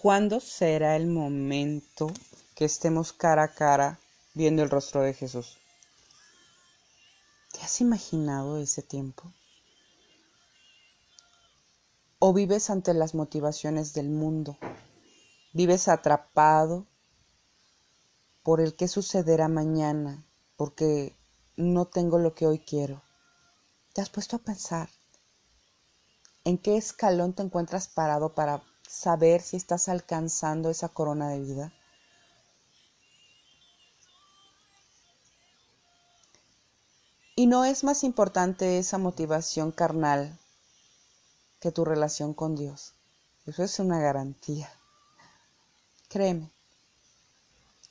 ¿Cuándo será el momento que estemos cara a cara viendo el rostro de Jesús? ¿Te has imaginado ese tiempo? ¿O vives ante las motivaciones del mundo? ¿Vives atrapado por el que sucederá mañana? Porque no tengo lo que hoy quiero. ¿Te has puesto a pensar en qué escalón te encuentras parado para saber si estás alcanzando esa corona de vida? Y no es más importante esa motivación carnal que tu relación con Dios. Eso es una garantía. Créeme,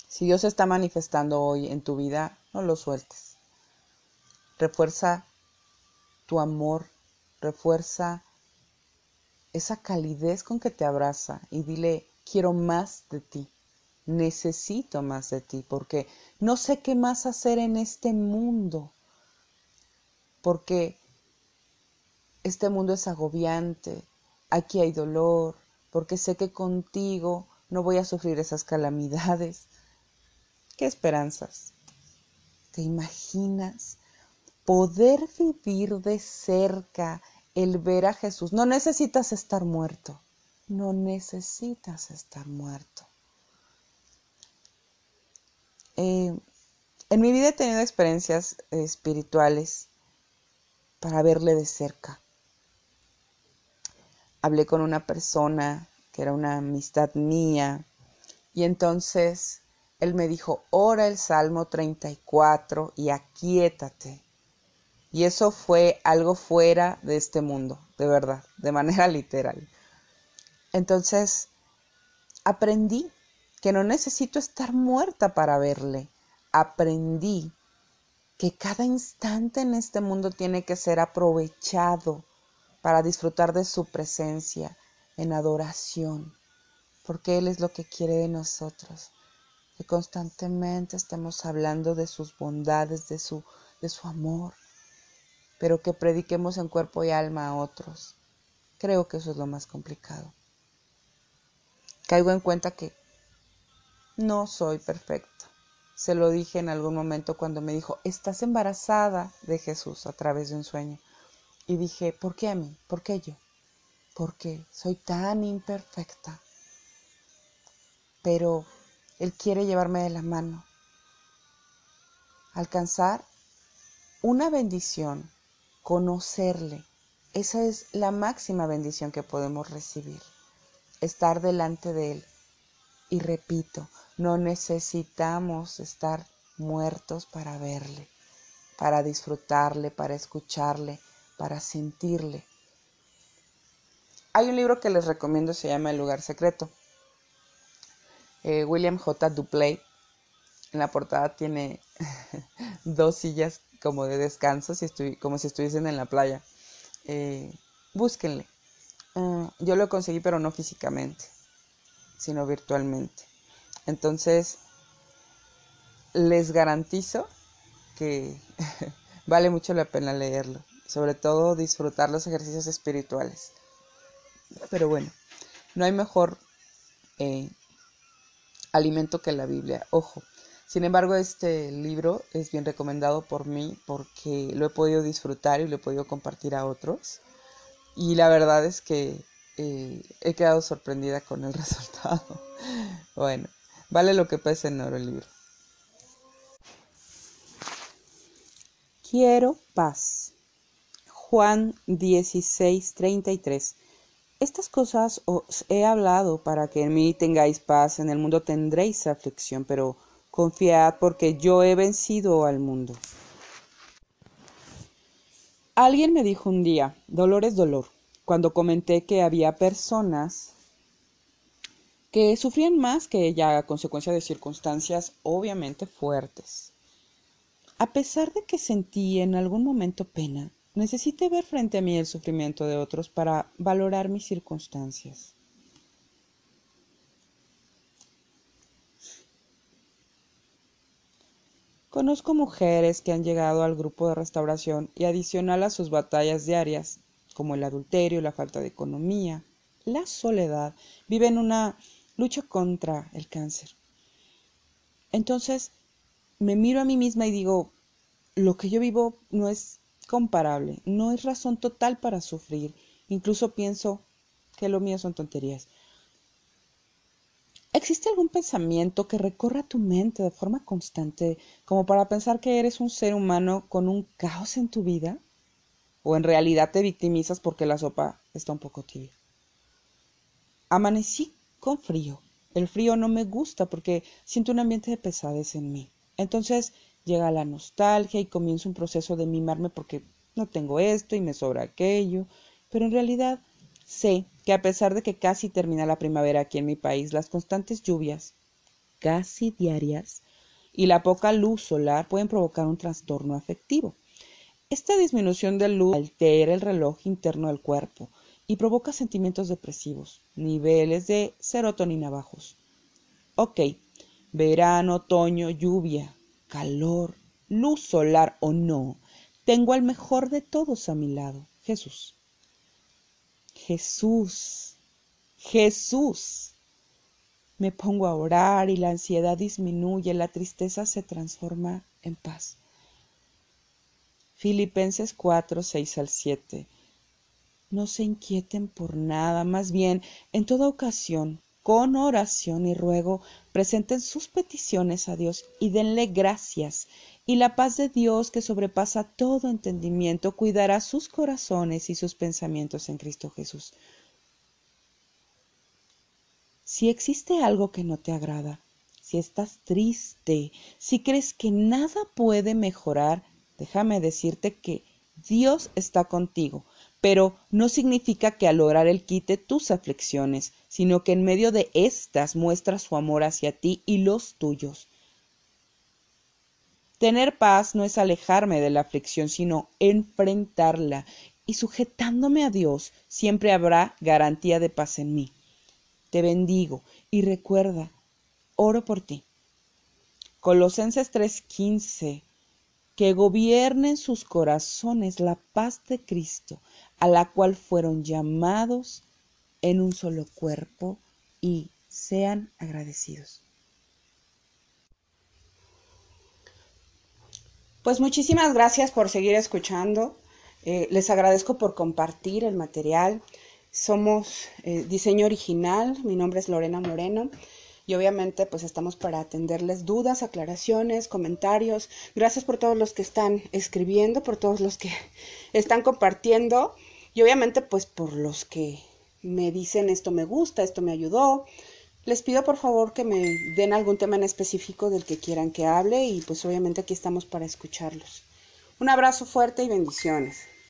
si Dios está manifestando hoy en tu vida, no lo sueltes. Refuerza tu amor, refuerza esa calidez con que te abraza y dile, quiero más de ti, necesito más de ti, porque no sé qué más hacer en este mundo porque este mundo es agobiante, aquí hay dolor, porque sé que contigo no voy a sufrir esas calamidades. ¿Qué esperanzas? ¿Te imaginas poder vivir de cerca el ver a Jesús? No necesitas estar muerto, no necesitas estar muerto. Eh, en mi vida he tenido experiencias espirituales para verle de cerca. Hablé con una persona que era una amistad mía y entonces él me dijo, ora el Salmo 34 y aquíétate. Y eso fue algo fuera de este mundo, de verdad, de manera literal. Entonces, aprendí que no necesito estar muerta para verle. Aprendí que cada instante en este mundo tiene que ser aprovechado para disfrutar de su presencia en adoración, porque Él es lo que quiere de nosotros, que constantemente estemos hablando de sus bondades, de su, de su amor, pero que prediquemos en cuerpo y alma a otros. Creo que eso es lo más complicado. Caigo en cuenta que no soy perfecto se lo dije en algún momento cuando me dijo, estás embarazada de Jesús a través de un sueño. Y dije, ¿por qué a mí? ¿Por qué yo? Porque soy tan imperfecta. Pero Él quiere llevarme de la mano. Alcanzar una bendición, conocerle. Esa es la máxima bendición que podemos recibir. Estar delante de Él. Y repito, no necesitamos estar muertos para verle, para disfrutarle, para escucharle, para sentirle. Hay un libro que les recomiendo, se llama El lugar secreto. Eh, William J. Duplay. En la portada tiene dos sillas como de descanso, como si estuviesen en la playa. Eh, búsquenle. Ah, yo lo conseguí, pero no físicamente, sino virtualmente. Entonces, les garantizo que vale mucho la pena leerlo, sobre todo disfrutar los ejercicios espirituales. Pero bueno, no hay mejor eh, alimento que la Biblia, ojo. Sin embargo, este libro es bien recomendado por mí porque lo he podido disfrutar y lo he podido compartir a otros. Y la verdad es que eh, he quedado sorprendida con el resultado. bueno, Vale lo que pese en oro el libro. Quiero paz. Juan 16:33. Estas cosas os he hablado para que en mí tengáis paz, en el mundo tendréis aflicción, pero confiad porque yo he vencido al mundo. Alguien me dijo un día, dolor es dolor, cuando comenté que había personas que sufrían más que ella a consecuencia de circunstancias obviamente fuertes. A pesar de que sentí en algún momento pena, necesité ver frente a mí el sufrimiento de otros para valorar mis circunstancias. Conozco mujeres que han llegado al grupo de restauración y adicional a sus batallas diarias, como el adulterio, la falta de economía, la soledad, viven una lucha contra el cáncer. Entonces, me miro a mí misma y digo, lo que yo vivo no es comparable, no es razón total para sufrir. Incluso pienso que lo mío son tonterías. ¿Existe algún pensamiento que recorra tu mente de forma constante como para pensar que eres un ser humano con un caos en tu vida? ¿O en realidad te victimizas porque la sopa está un poco tibia? Amanecí con frío. El frío no me gusta porque siento un ambiente de pesadez en mí. Entonces llega la nostalgia y comienzo un proceso de mimarme porque no tengo esto y me sobra aquello. Pero en realidad sé que a pesar de que casi termina la primavera aquí en mi país, las constantes lluvias, casi diarias, y la poca luz solar pueden provocar un trastorno afectivo. Esta disminución de luz altera el reloj interno del cuerpo y provoca sentimientos depresivos, niveles de serotonina bajos. Ok, verano, otoño, lluvia, calor, luz solar o no, tengo al mejor de todos a mi lado, Jesús. Jesús, Jesús. Me pongo a orar y la ansiedad disminuye, la tristeza se transforma en paz. Filipenses 4, 6 al 7. No se inquieten por nada, más bien, en toda ocasión, con oración y ruego, presenten sus peticiones a Dios y denle gracias y la paz de Dios que sobrepasa todo entendimiento cuidará sus corazones y sus pensamientos en Cristo Jesús. Si existe algo que no te agrada, si estás triste, si crees que nada puede mejorar, déjame decirte que Dios está contigo, pero no significa que al lograr el quite tus aflicciones, sino que en medio de éstas muestra su amor hacia ti y los tuyos. Tener paz no es alejarme de la aflicción, sino enfrentarla. Y sujetándome a Dios, siempre habrá garantía de paz en mí. Te bendigo y recuerda, oro por ti. Colosenses 3:15 que gobierne en sus corazones la paz de Cristo, a la cual fueron llamados en un solo cuerpo, y sean agradecidos. Pues muchísimas gracias por seguir escuchando. Eh, les agradezco por compartir el material. Somos eh, diseño original. Mi nombre es Lorena Moreno. Y obviamente pues estamos para atenderles dudas, aclaraciones, comentarios. Gracias por todos los que están escribiendo, por todos los que están compartiendo. Y obviamente pues por los que me dicen esto me gusta, esto me ayudó, les pido por favor que me den algún tema en específico del que quieran que hable y pues obviamente aquí estamos para escucharlos. Un abrazo fuerte y bendiciones.